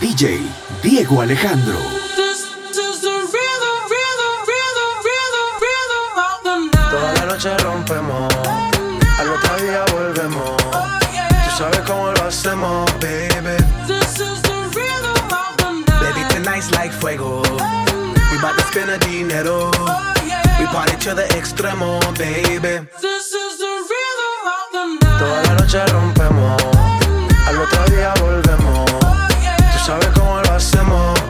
DJ Diego Alejandro. Toda la noche rompemos, al otro día volvemos. Oh, Tú sabes cómo lo hacemos, baby. This is the the. Baby, tonight's like fuego. Oh, We bout to spend a dinero. Oh, We party to the extremo, baby. This is the the. Toda la noche rompemos, al otro día volvemos sabes cómo lo hacemos.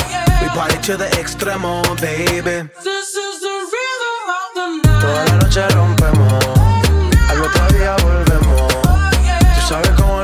Party to the extremo, baby. This is the rhythm. Toda la noche rompemos, al otro día volvemos. Oh, Tú sabes cómo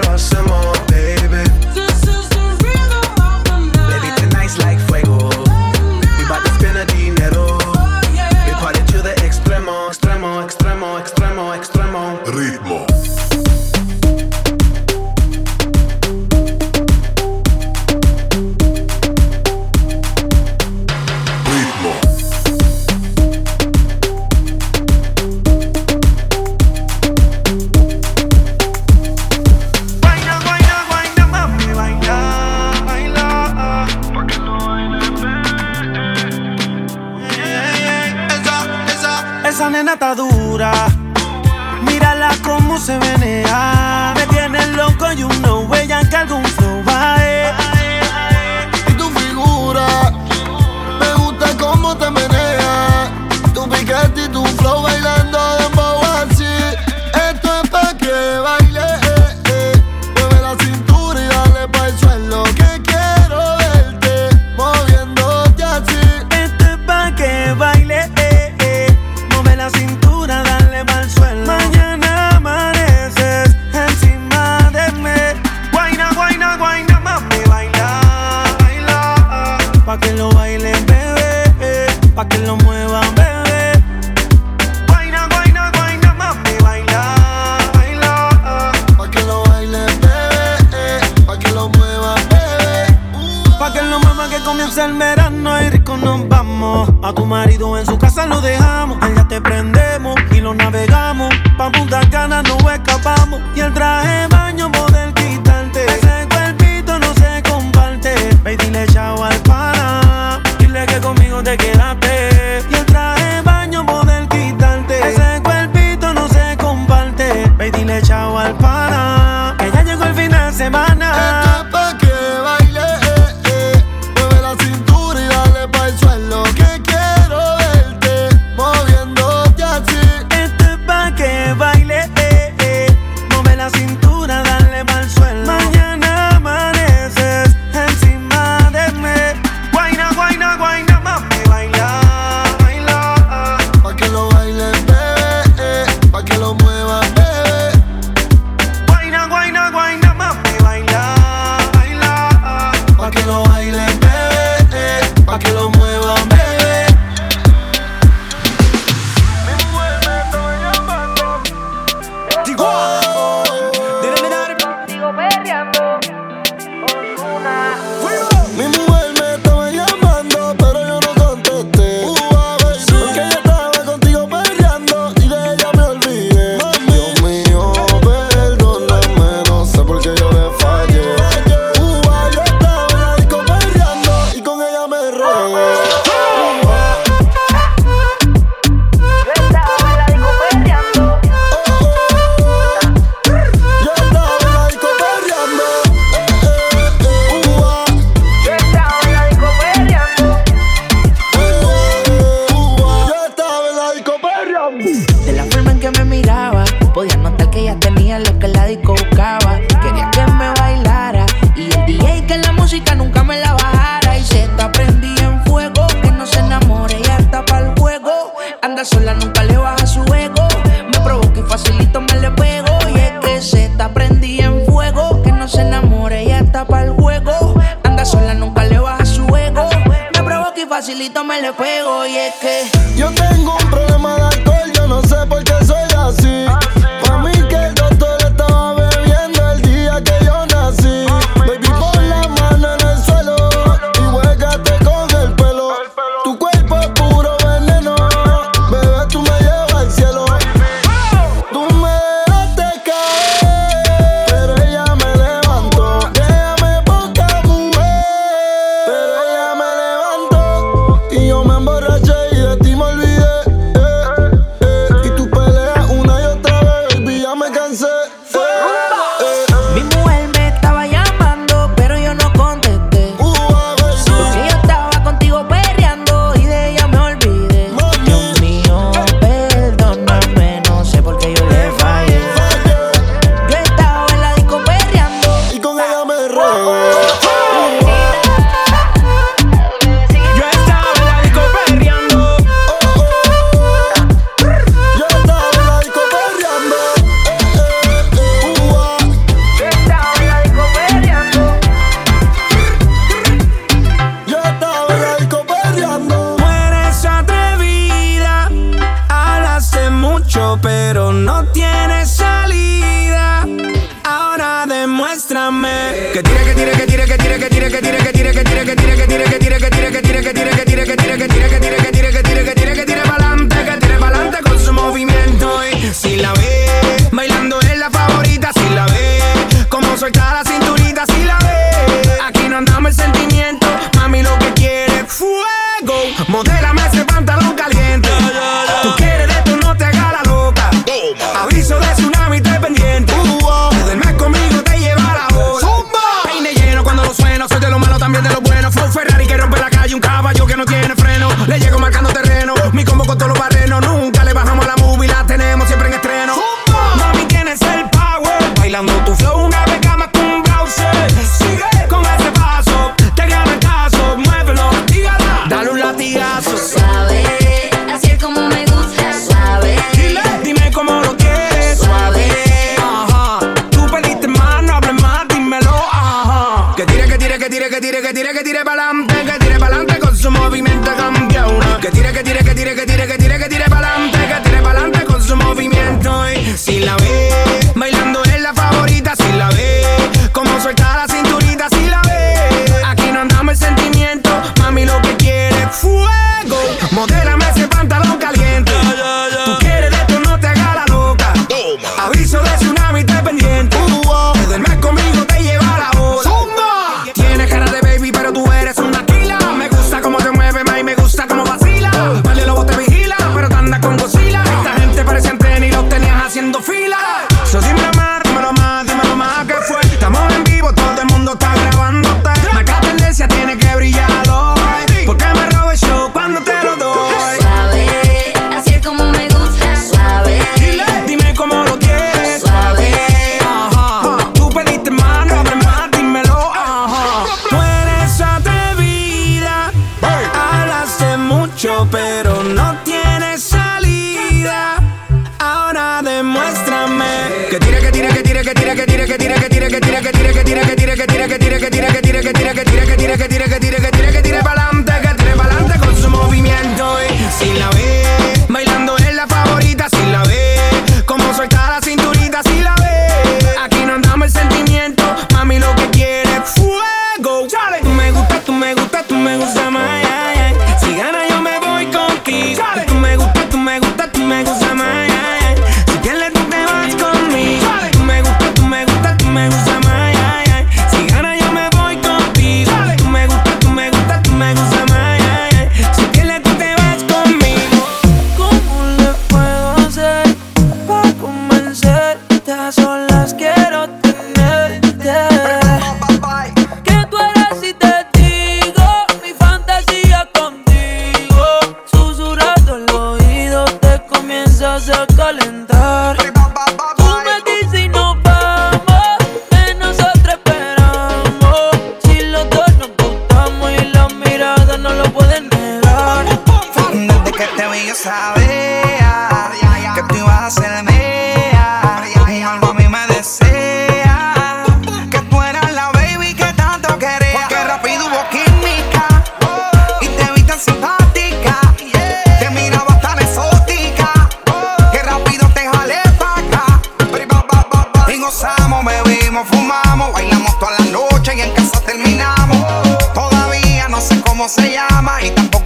discoteca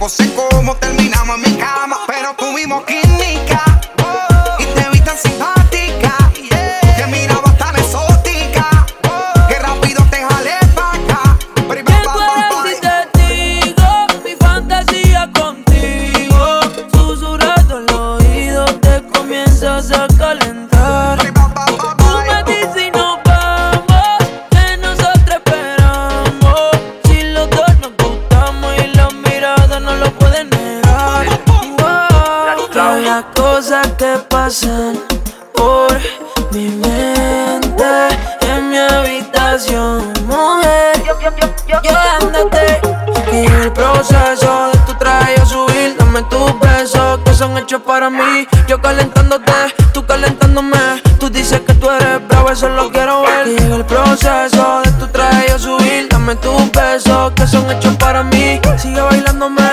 tiempo para mí. Yo calentándote, tú calentándome. Tú dices que tú eres bravo, eso lo quiero ver. Y llega el proceso de tu traje yo subir. Dame tus besos que son hechos para mí. Sigue bailándome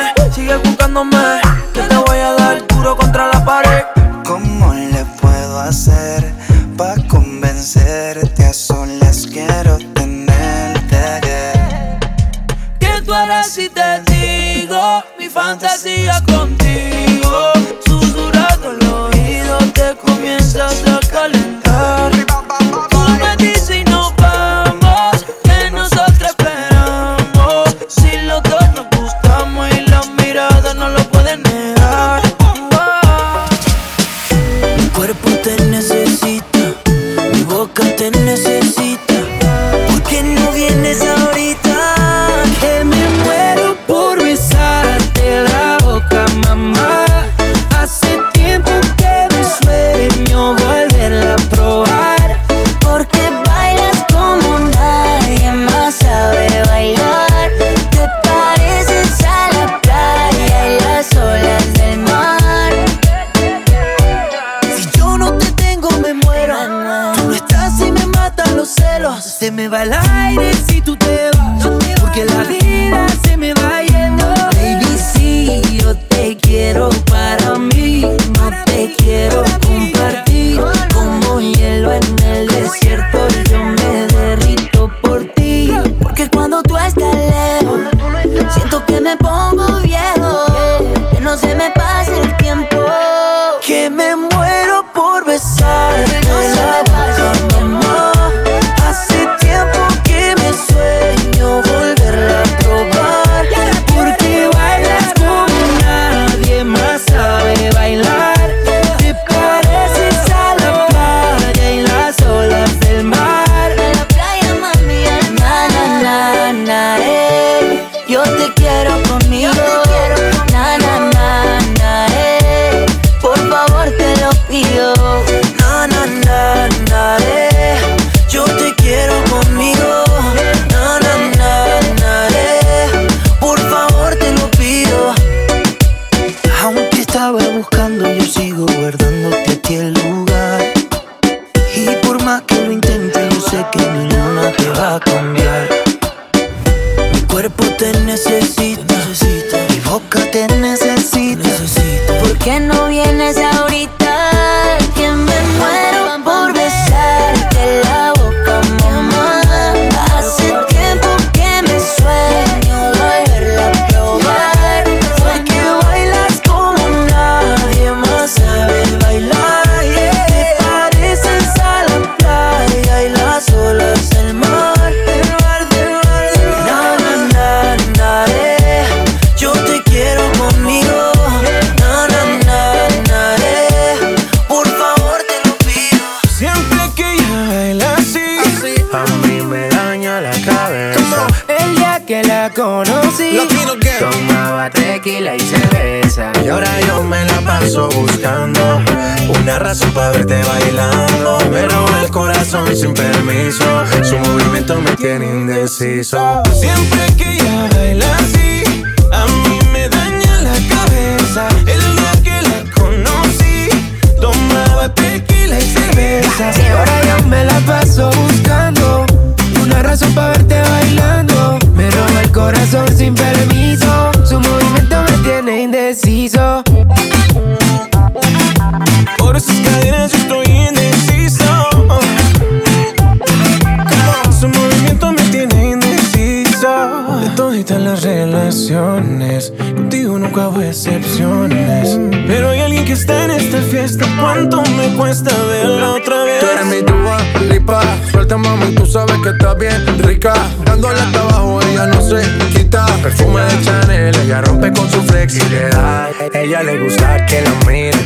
Pero hay alguien que está en esta fiesta. ¿Cuánto me cuesta verla otra vez? Tú eres mi duda, lipa. Suelta, mami, tú sabes que estás bien rica. Dándole hasta abajo, ella no se quita. Perfume de Chanel, ella rompe con su flexibilidad. Ella le gusta que la mire.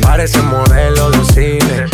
Parece modelo de cine.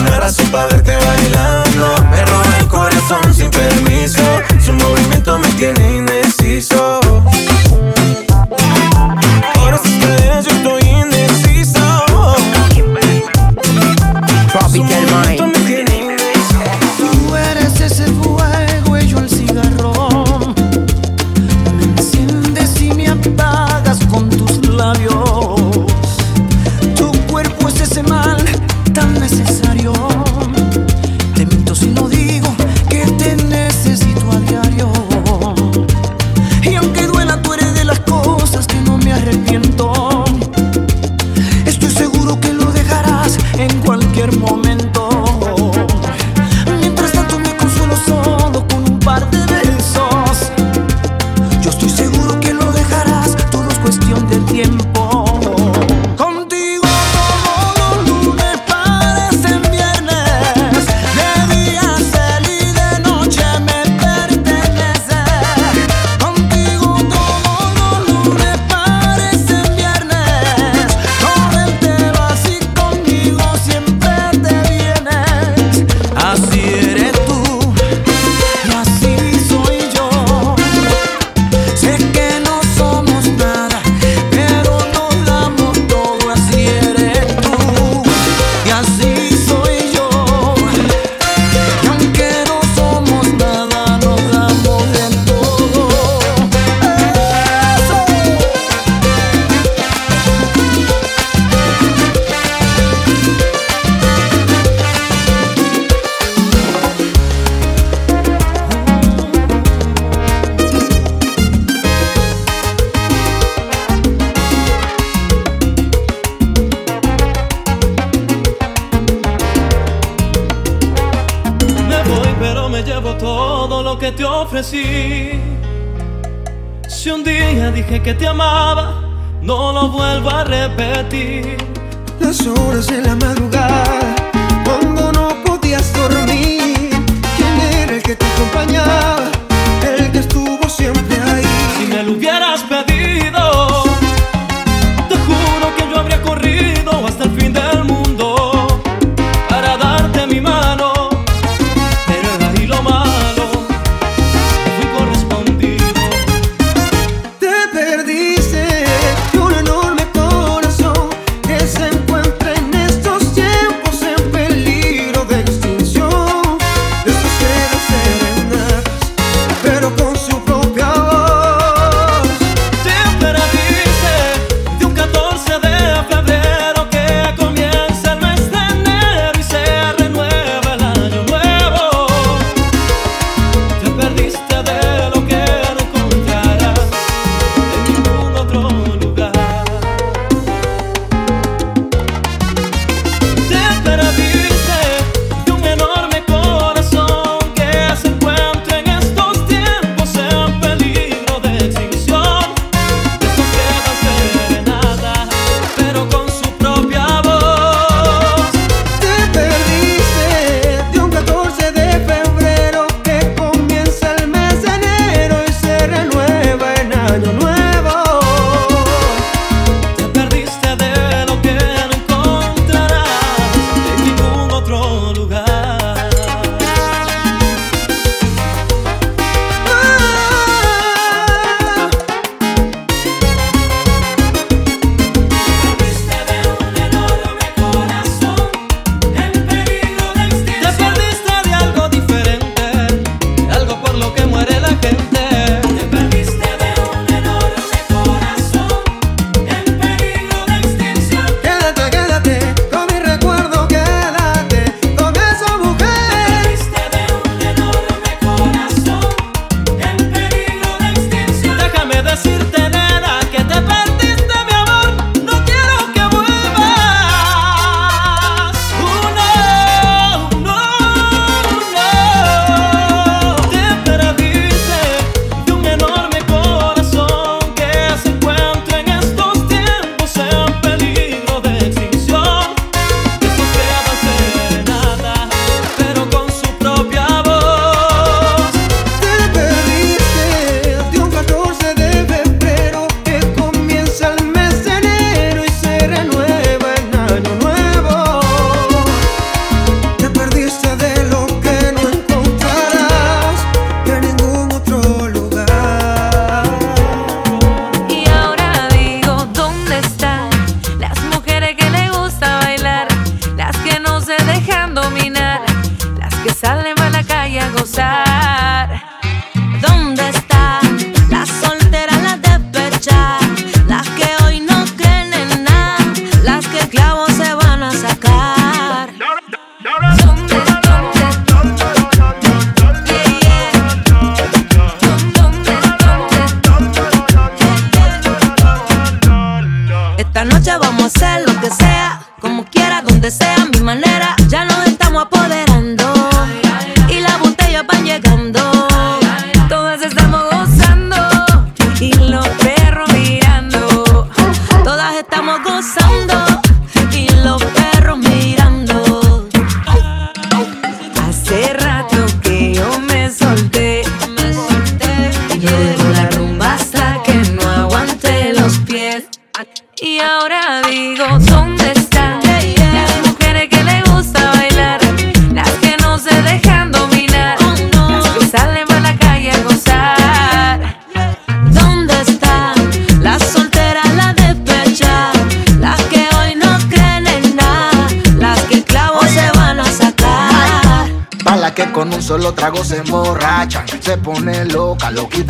una razón para verte bailando. Me roba el corazón sin permiso. Que te ofrecí. Si un día dije que te amaba, no lo vuelvo a repetir. Las horas de la madrugada, cuando no podías dormir. ¿Quién era el que te acompañaba? El que estuvo siempre ahí. Si me lo hubieras pedido,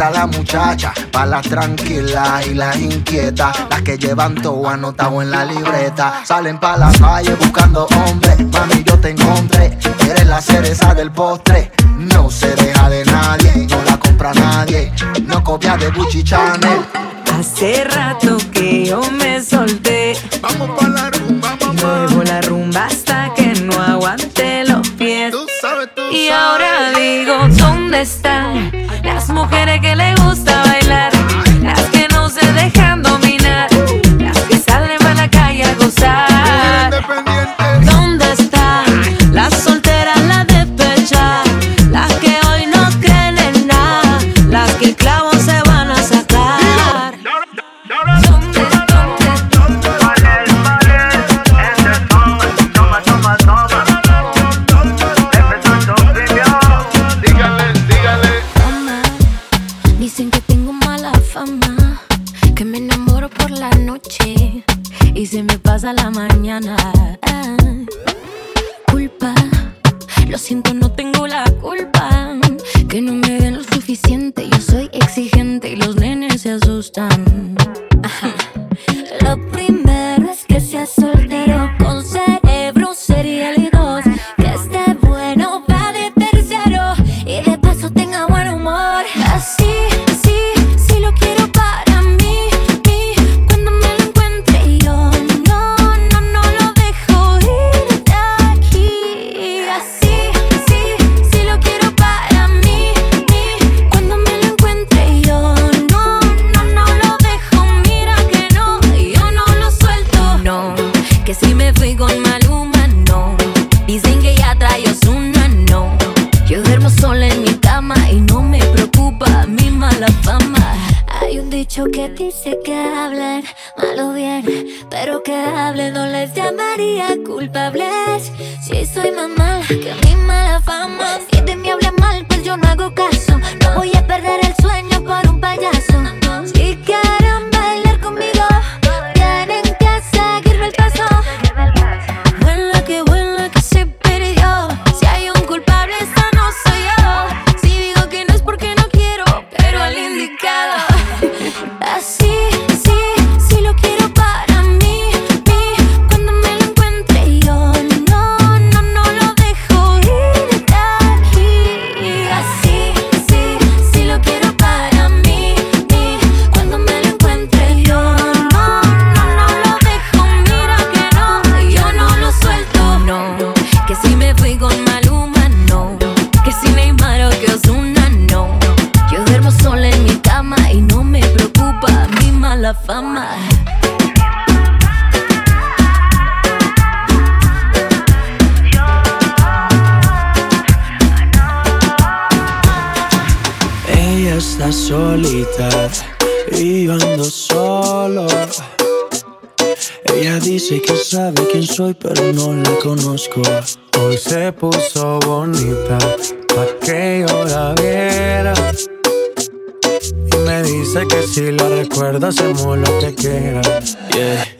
la muchacha, para las tranquilas y las inquietas, las que llevan todo anotado en la libreta. Salen para la calle buscando hombres, mami yo te encontré, eres la cereza del postre. No se deja de nadie, no la compra nadie, no copia de Gucci Chanel. Hace rato que yo me está solita y ando solo. Ella dice que sabe quién soy, pero no la conozco. Hoy se puso bonita pa' que yo la viera. Y me dice que si la recuerda, hacemos lo que quiera. Yeah.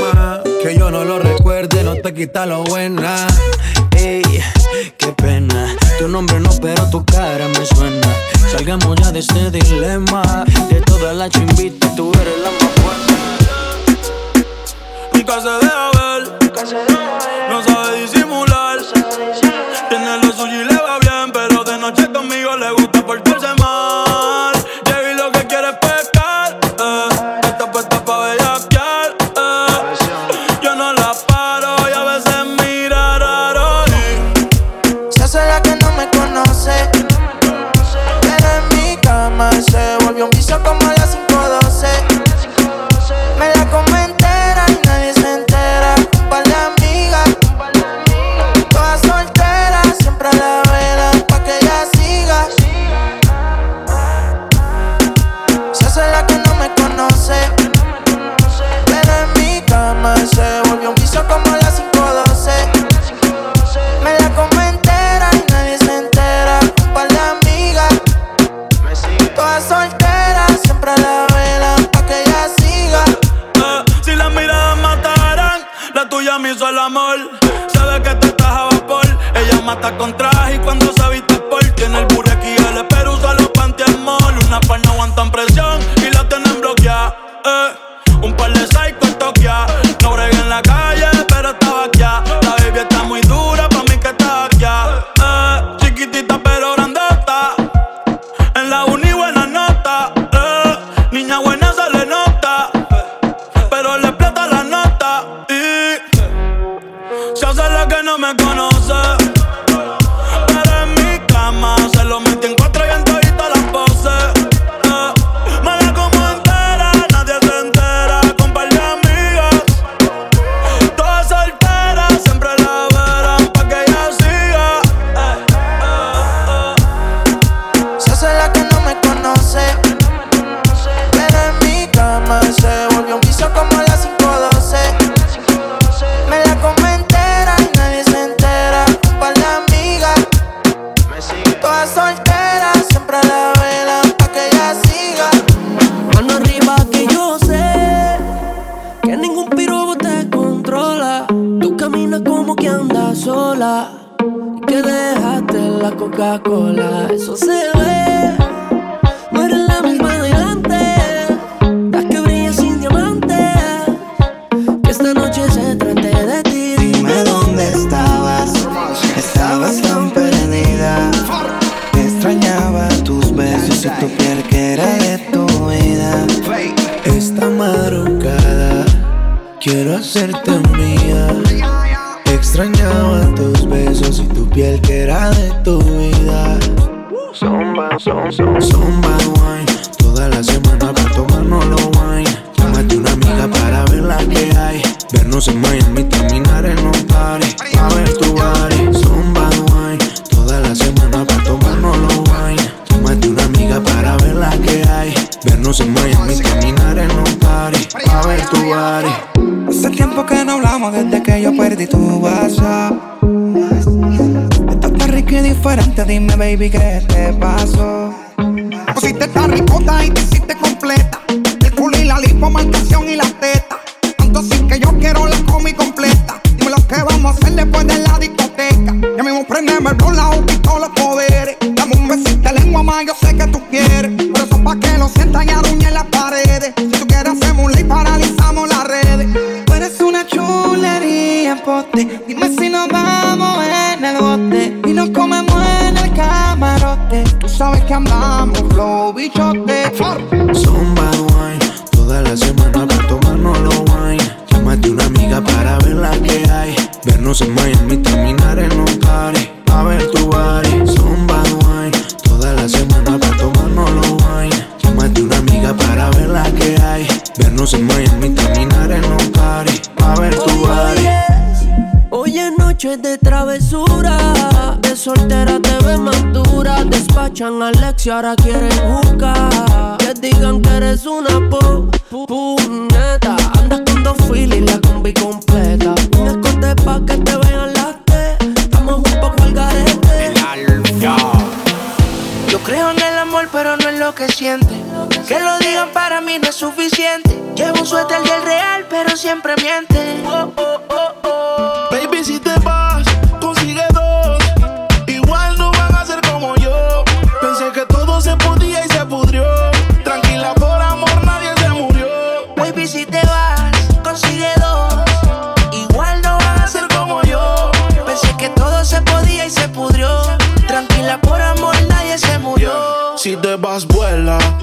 Te quita lo buena. Ey, qué pena. Tu nombre no, pero tu cara me suena. Salgamos ya de este dilema. De todas las chimbitas, tú eres la más buena. Nunca se deja ver,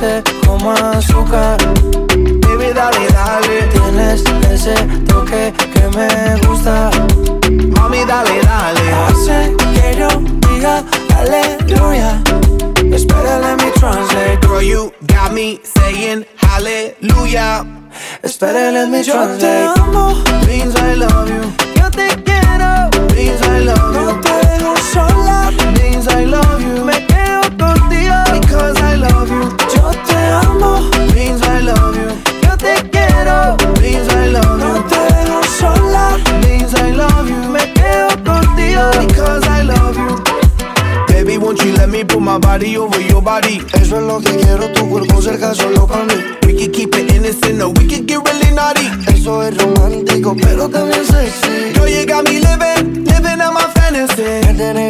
dulce como azúcar. Baby, dale, dale. Tienes ese toque que me gusta. Mami, dale, dale. Hace que yo diga aleluya. Espera, let me translate. Girl, you got me saying hallelujah. Espera, let me translate. Yo te amo. Means I love you. Yo te quiero. Means I love you. No te dejo sola. Means I love you. Me amo. Means I love you. Yo te quiero. Means I love you. No te dejo sola. Means I love you. Me quedo contigo. Because I love you. Baby, won't you let me put my body over your body? Eso es lo que quiero, tu cuerpo cerca solo para mí. We can keep it innocent or we can get really naughty. Eso es romántico, pero también sexy. Girl, you tienes viviendo y tienes en Me tienes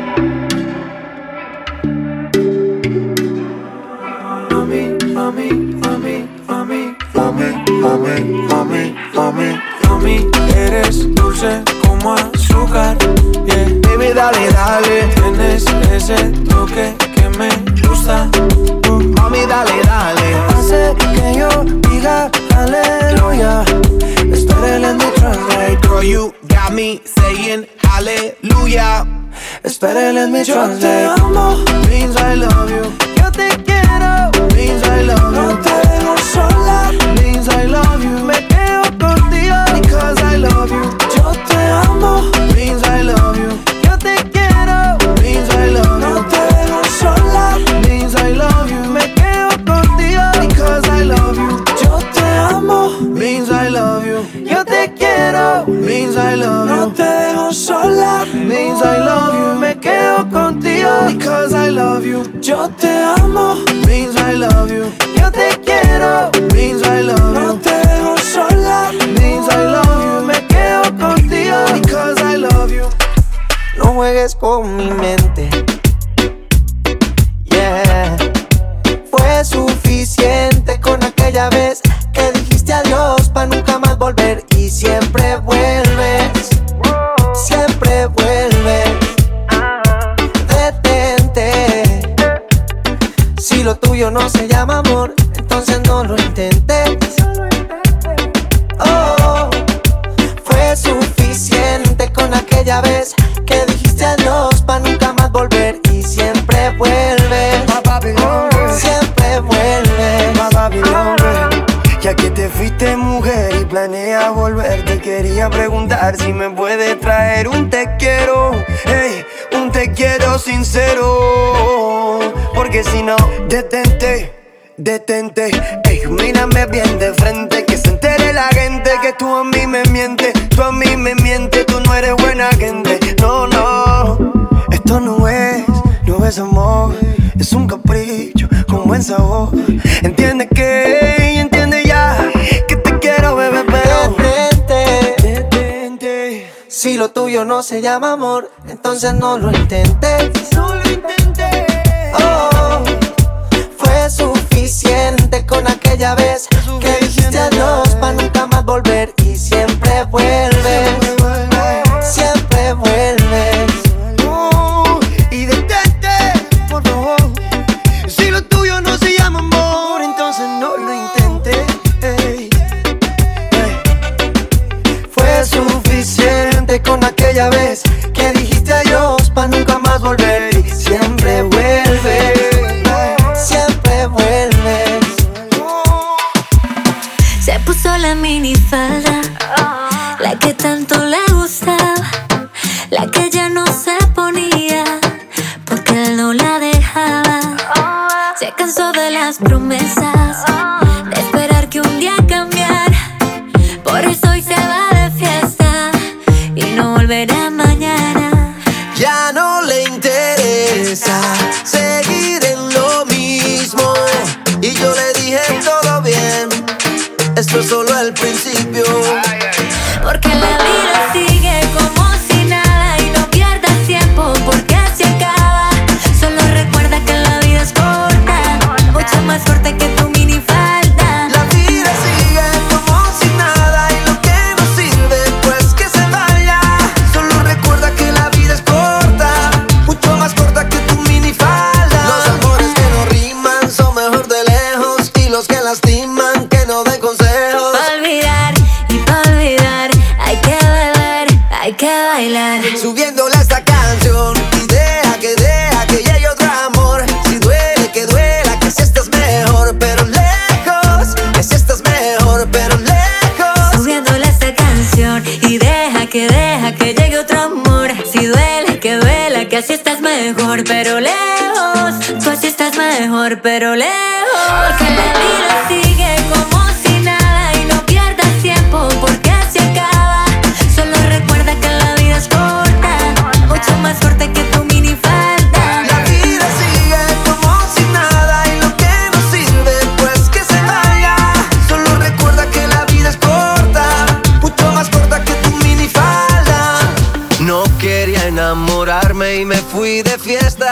Mami, mami, mami, mami, Mami, mami, mami, mami. eres dulce como azúcar, yeah. Baby, dale, dale. Tienes ese toque que me gusta. Mami, dale, dale. Hace que yo diga aleluya. Espera, translate. Girl, you got me saying hallelujah. Espera, me Yo te translate. amo, Means I love you. yo te quiero, Means I love no you. te dejo sola. Means I love you. Me quedo contigo Because I love you. Yo te amo, Means I love you. Quiero, Means I love no you. te dejo sola. Means I love you. Me quedo contigo Because I love you. Yo te amo, Means I love you. yo te quiero, Means I love no you. te dejo sola. Means I love you. Me quedo contigo Because I love you. No juegues con mi mente. Yeah. Fue suficiente con aquella vez volver y siempre vuelves. Siempre vuelves. Detente. Si lo tuyo no se llama amor, entonces no lo intentes. Oh, fue suficiente con aquella vez que dijiste adiós para nunca más volver y siempre vuelves. Siempre vuelves. Ya que te fuiste planeas volver, te quería preguntar si me puedes traer un te quiero, hey, un te quiero sincero. Porque si no, detente, detente, ey, mírame bien de frente, que se entere la gente que tú a mí me se llama amor, entonces no lo intentes. No lo intenté. Oh, fue suficiente con aquella vez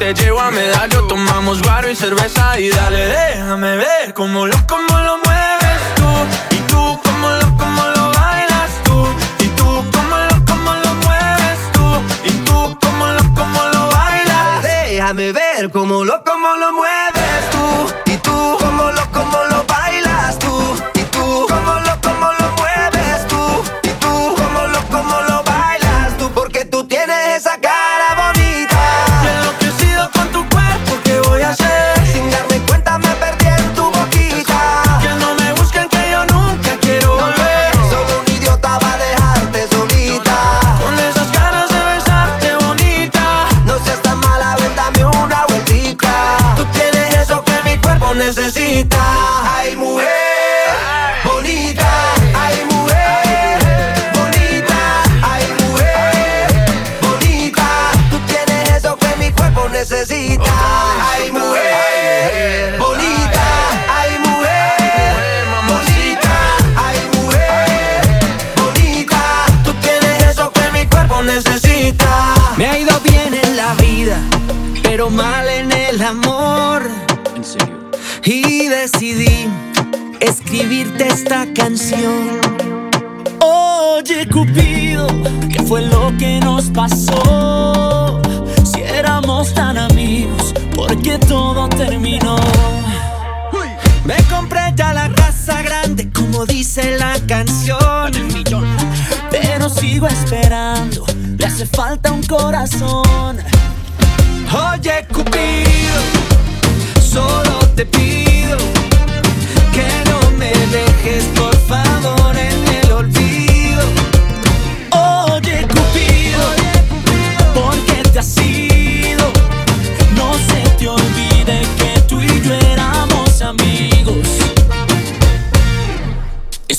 te llevo a medallo. Tomamos guaro y cerveza y dale Cupido, ¿qué fue lo que nos pasó? Si éramos tan amigos, porque todo terminó? Me compré ya la raza grande, como dice la canción. Pero sigo esperando, le hace falta un corazón. Oye, Cupido, solo te pido que no me dejes, por favor.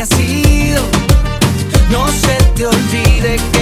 te has no se te olvide que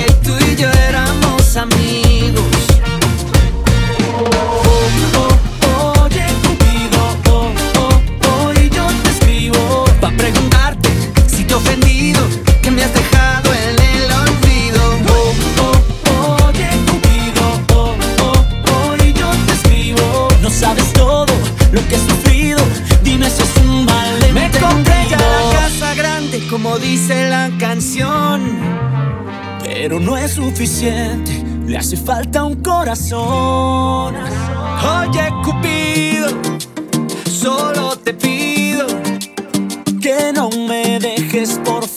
pero no es suficiente, le hace falta un corazón. Oye, Cupido, solo te pido que no me dejes por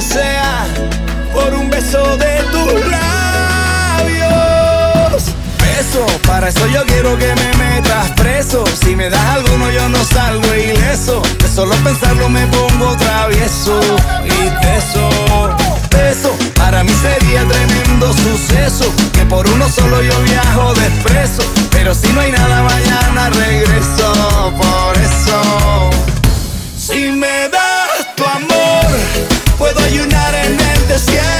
sea por un beso de tus labios. Beso, para eso yo quiero que me metas preso. Si me das alguno, yo no salgo ileso. De solo pensarlo me pongo travieso y teso. Beso, para mí sería tremendo suceso. Que por uno solo yo viajo despreso. Pero si no hay nada, mañana regreso. Por eso, si me das puedo ayunar en el desierto.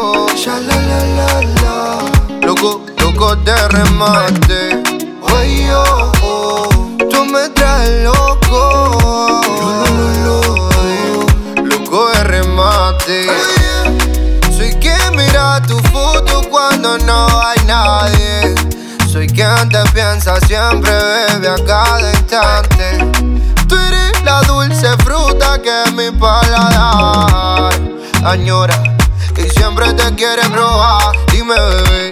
remate. Ay, oh, oh. Tú me traes loco. Loco de remate. Soy quien mira tu foto cuando no hay nadie. Soy quien te piensa siempre, bebe a cada instante. Tú eres la dulce fruta que mi paladar añora y siempre te quiere probar. Dime, bebé,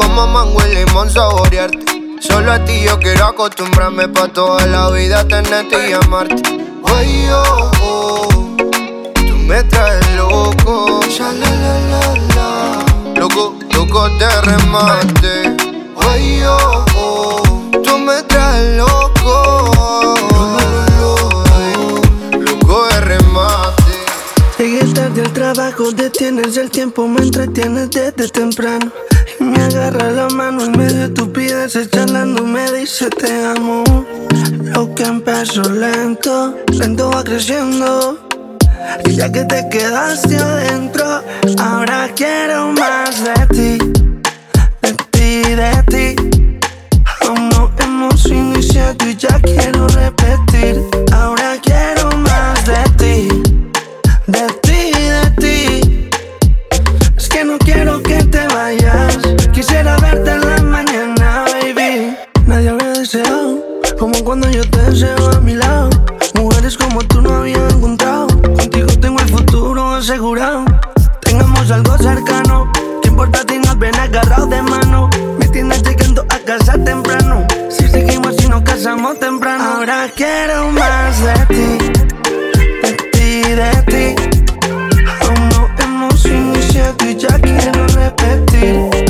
Como mango y limón saborearte. Solo a ti yo quiero acostumbrarme pa' toda la vida tenerte y amarte. Ay, oh, oh. Tú me traes loco, ya. Loco, loco de remate. Ay, oh, oh. Tú me traes loco. Loco de remate. Llegué tarde al trabajo, detienes el tiempo, me entretienes desde temprano. Me agarra la mano en medio de estupideces, charlando me dice te amo. Lo que empezó lento, lento va creciendo. Y ya que te quedaste adentro, ahora quiero más de ti, de ti, de ti. Aún no hemos iniciado y ya quiero repetir. Deseo a mi lado. Mujeres como tú no había encontrado. Contigo tengo el futuro asegurado. Tengamos algo cercano. ¿Qué importa si nos ven agarrados de mano? Me tienes llegando a casa temprano. Si seguimos y nos casamos temprano. Ahora quiero más de ti. De ti, de ti. Aún no hemos iniciado y ya quiero repetir.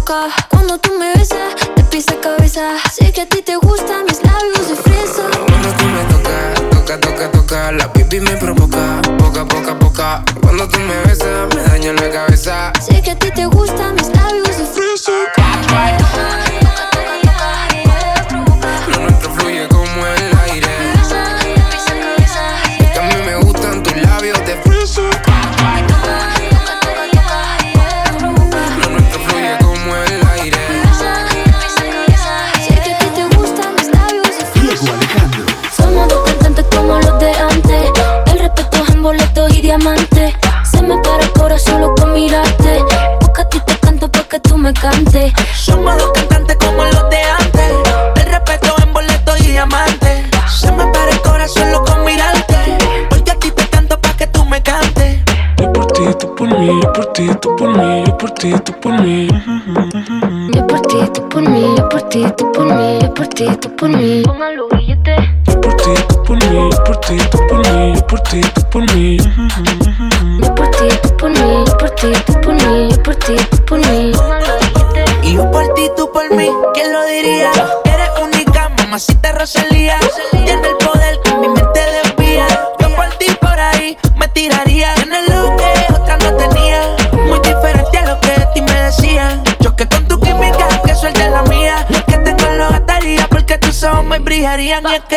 boca. Cuando tú me besas, te pisa cabeza. Sé que a ti te gustan mis labios de fresa. Cuando tú me tocas, toca, toca, toca. La pipi me provoca, poca, poca, poca. Cuando tú me besas, me daña la cabeza. Sé que a ti te gustan mis labios de fresa. solo con mirarte. Porque a ti te canto pa que tú me cantes. Somos dos cantantes como los de antes. Te respeto en boleto y diamante. Se me para el corazón solo con mirarte. Porque a ti te canto pa que tú me cantes. Yo por ti, tú por mí, yo por ti, tú por mí, yo por ti, tú por mí. Yo por ti, tú por mí, yo por ti, tú por mí, yo por ti, tú por mí. Póngalo billete. Yo por ti, tú por mí, yo por ti, tú por mí, yo por ti, tú por mí tú por mí, yo por ti, tú por mí. Y yo por ti, tú por mí, ¿quién lo diría? Eres única, mamacita Rosalía. Tiene el poder que mi mente desvía. Yo por ti, por ahí, me tiraría. Tienes lo que otra no tenía. Muy diferente a lo que de ti me decían. Choque con tu química, que suelte la mía. Que te lo gastaría porque tus ojos me brillarían. Y es que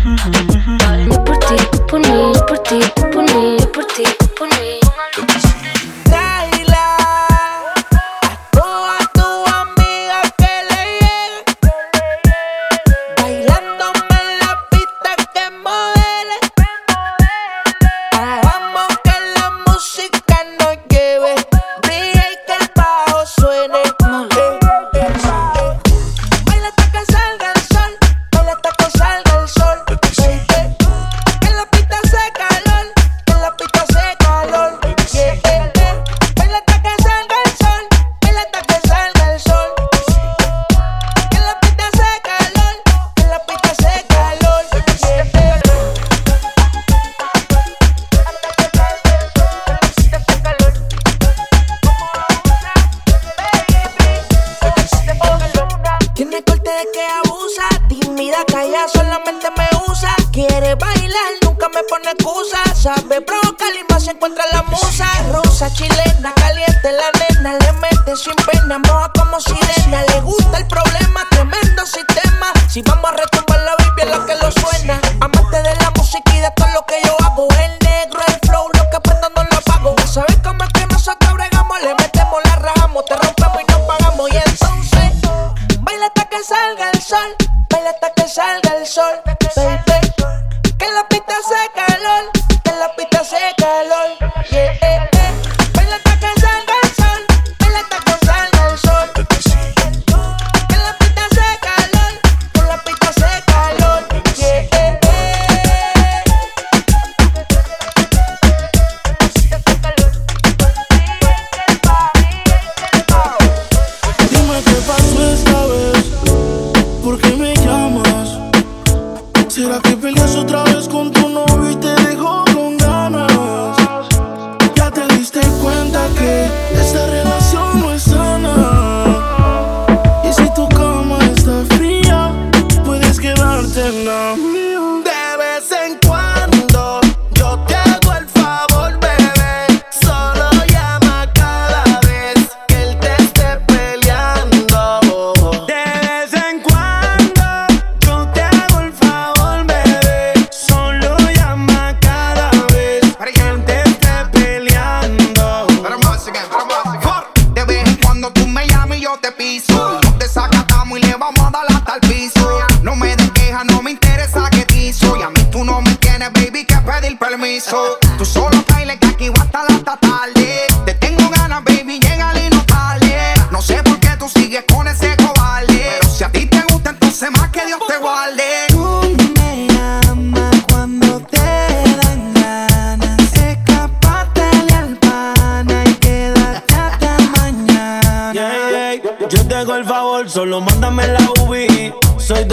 Solo mándame la UBI. Soy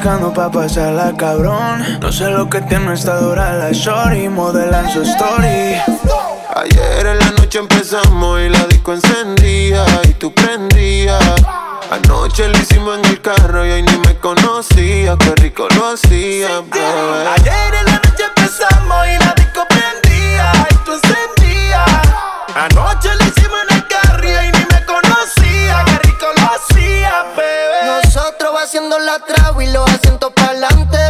buscando pa' pasarla cabrón No sé lo que tiene esta dura la shorty Modelan su story Ayer en la noche empezamos y la disco encendía y tú prendías. Anoche lo hicimos en el carro y hoy ni me conocía, qué rico lo hacía, bebé. Ayer en la noche empezamos y la disco prendía y tú encendías. Anoche trago y los asientos pa'lante, pero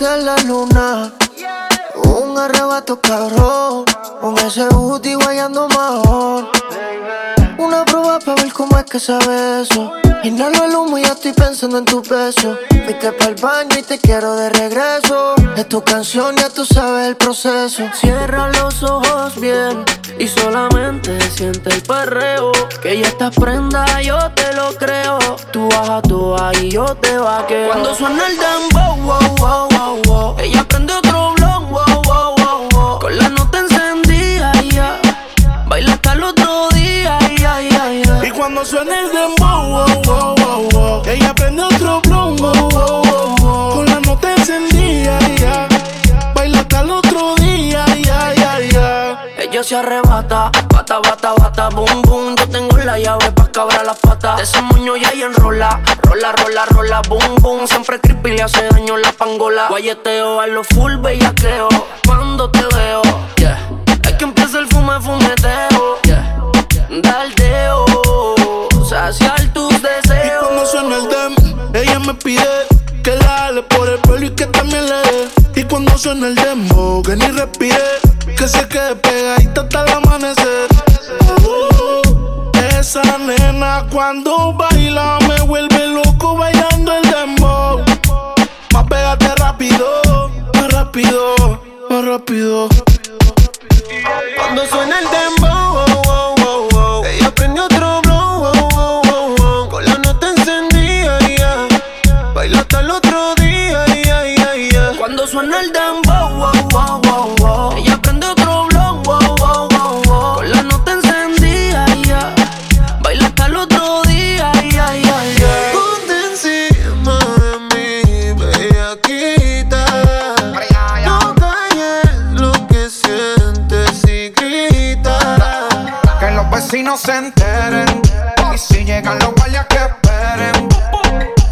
la luna. Un arrebato cabrón. Con ese booty guayando mejor. Que sabe eso. Inhalo el humo y ya estoy pensando en tu beso. Fuiste para el baño y te quiero de regreso. Es tu canción, ya tú sabes el proceso. Cierra los ojos bien y solamente siente el perreo. Que ya estás prenda, yo te lo creo. Tú bajas tú y yo te vaqueo. Cuando suena el dembow, wow, wow, wow, wow. Ella prende suena el dembow, wow, wow, wow, wow. Ella prende otro blon, wow, wow, wow, wow. Con la nota encendida, ya. Baila hasta el otro día, ya, ya, ya. Ella se arrebata, bata, bata, bata, boom, boom. Yo tengo la llave pa' cabrar las patas. De ese moño ya y enrola, rola, rola, rola, boom, boom. Siempre creepy le hace daño la pangola. Guayeteo a lo full bellaqueo. Cuando te veo, yeah. Es que empieza el fume, fumeteo, yeah. Daldeo, saciar tus deseos. Y cuando suena el dem, ella me pide que la ale por el pelo y que también le dé. Y cuando suena el demo, que ni respire, que se quede pegadita hasta el amanecer. Uh, esa nena cuando baila me vuelve loco bailando el dembow. Más pégate rápido, más rápido, más rápido. Cuando suena el dembow, El dembow, wow, wow, wow, wow. Ella prende otro blon, wow, wow, wow, wow. Con la nota encendida, ya. Baila hasta el otro día, ya, ya, ya. Ponte encima de mí, bellaquita. No calles lo que sientes y grita. Que los vecinos se enteren. Y si llegan los guardias que esperen.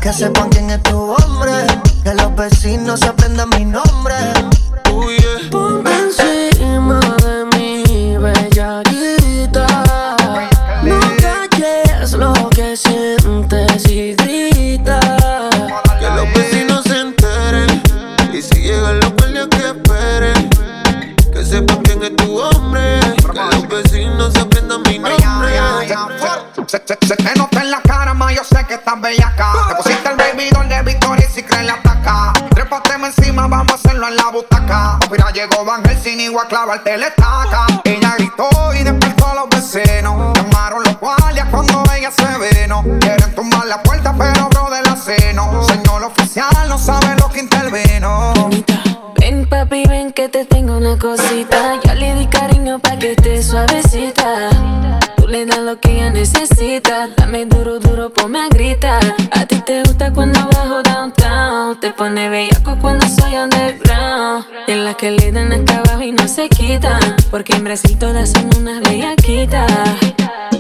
Que sepan quién es tu hombre. Que los vecinos se aprendan nombre. Helsing y voy si todas son unas bellaquitas.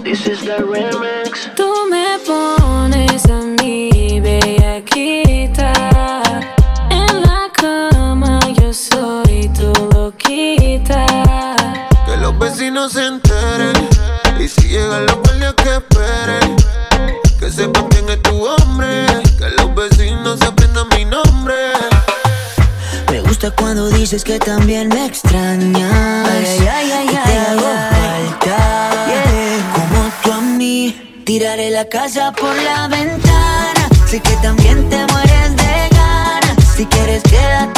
This is the remix. Tú me pones a mí bellaquita. En la cama yo soy tu loquita. Que los vecinos se enteren. Y si llegan los guardias que esperen. Que sepan quién es tu hombre. Que los vecinos aprendan mi nombre. Me gusta cuando dices que también casa por la ventana. Sé que también te mueres de ganas. Si quieres, quédate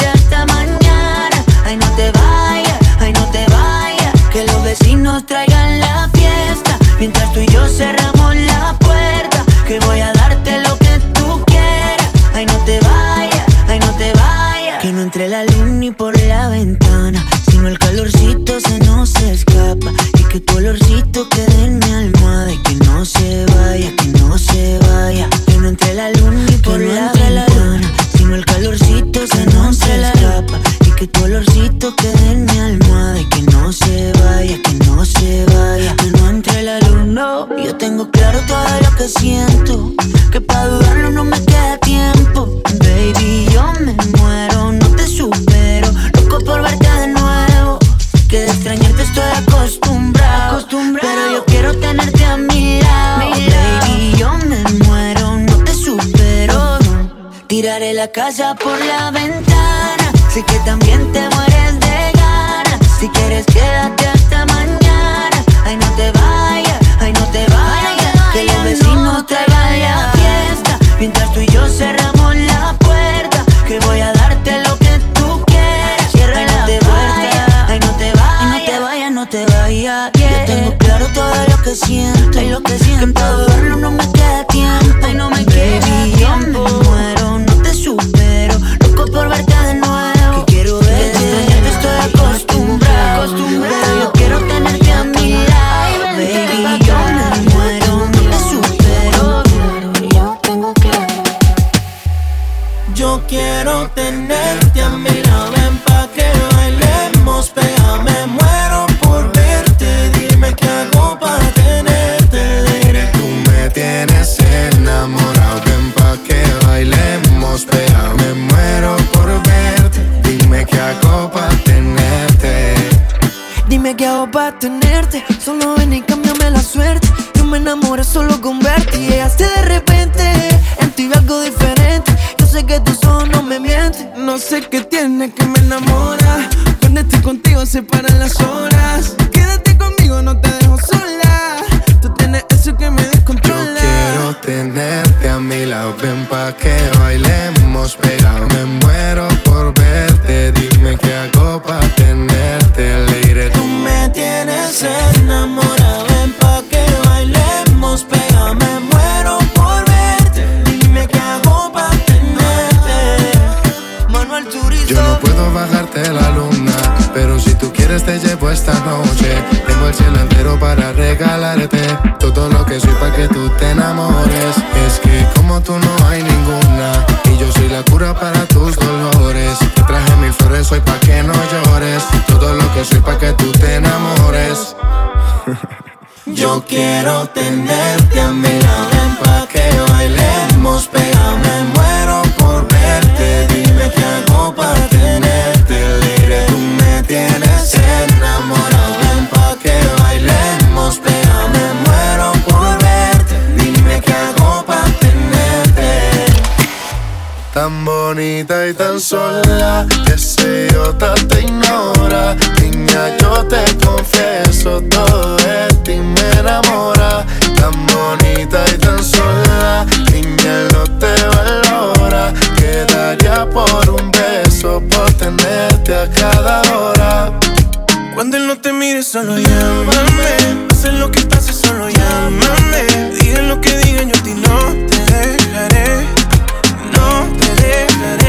Cuando él no te mire, solo llámame. Hacen lo que pase, solo llámame. Digan lo que digan, yo a ti no te dejaré. No te dejaré.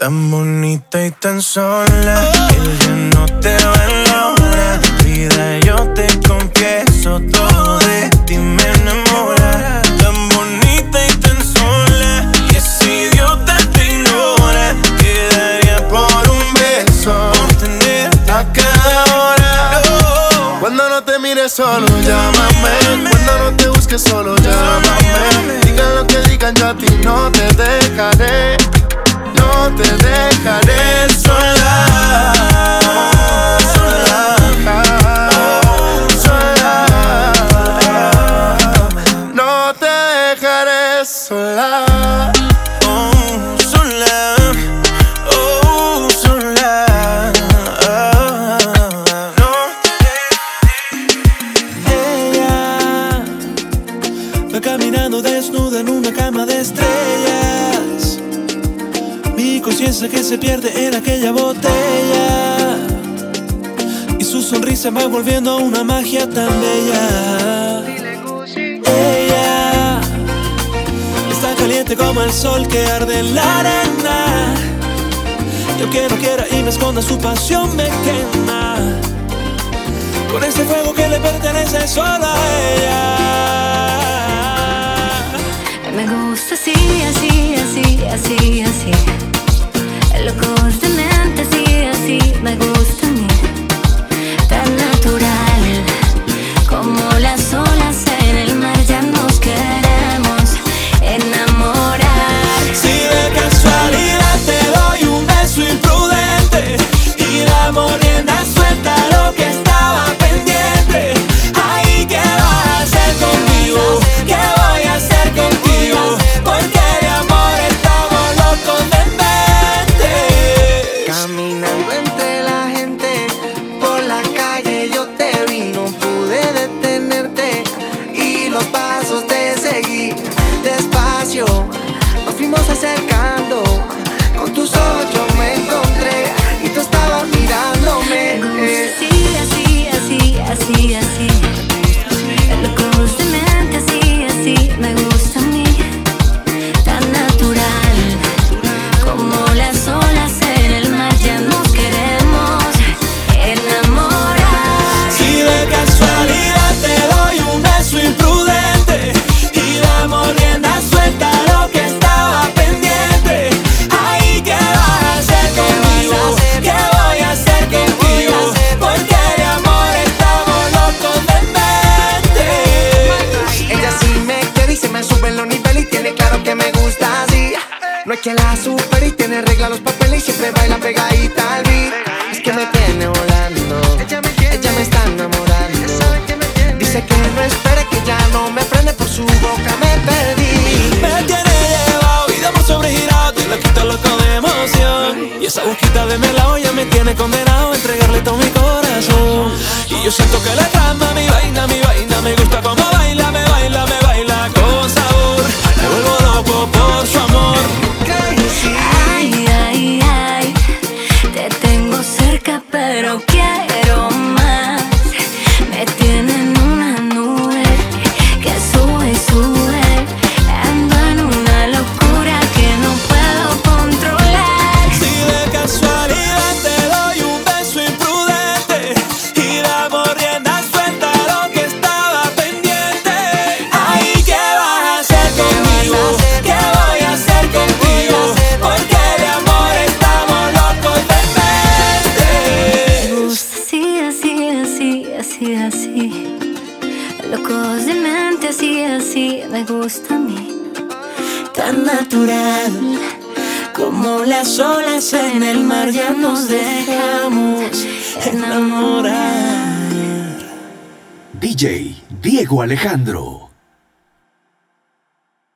Tan bonita y tan sola. Que ya no te va en la. Vida, yo te confieso todo de ti me enamora. Tan bonita y tan sola. Y ese idiota te ignora. Quedaría por un beso. Por a cada hora. Cuando no te mires solo, llámame. Cuando no te busques solo, llámame. Digan lo que digan, yo a ti no te dejaré. Te dejaré sola. Se pierde en aquella botella. Y su sonrisa va volviendo una magia tan bella. Ella está caliente como el sol que arde en la arena. Yo que no quiera y me esconda su pasión me quema. Con ese fuego que le pertenece solo a ella. Me gusta así, así, así, así, así. Locos de mente, así, así. Me gusta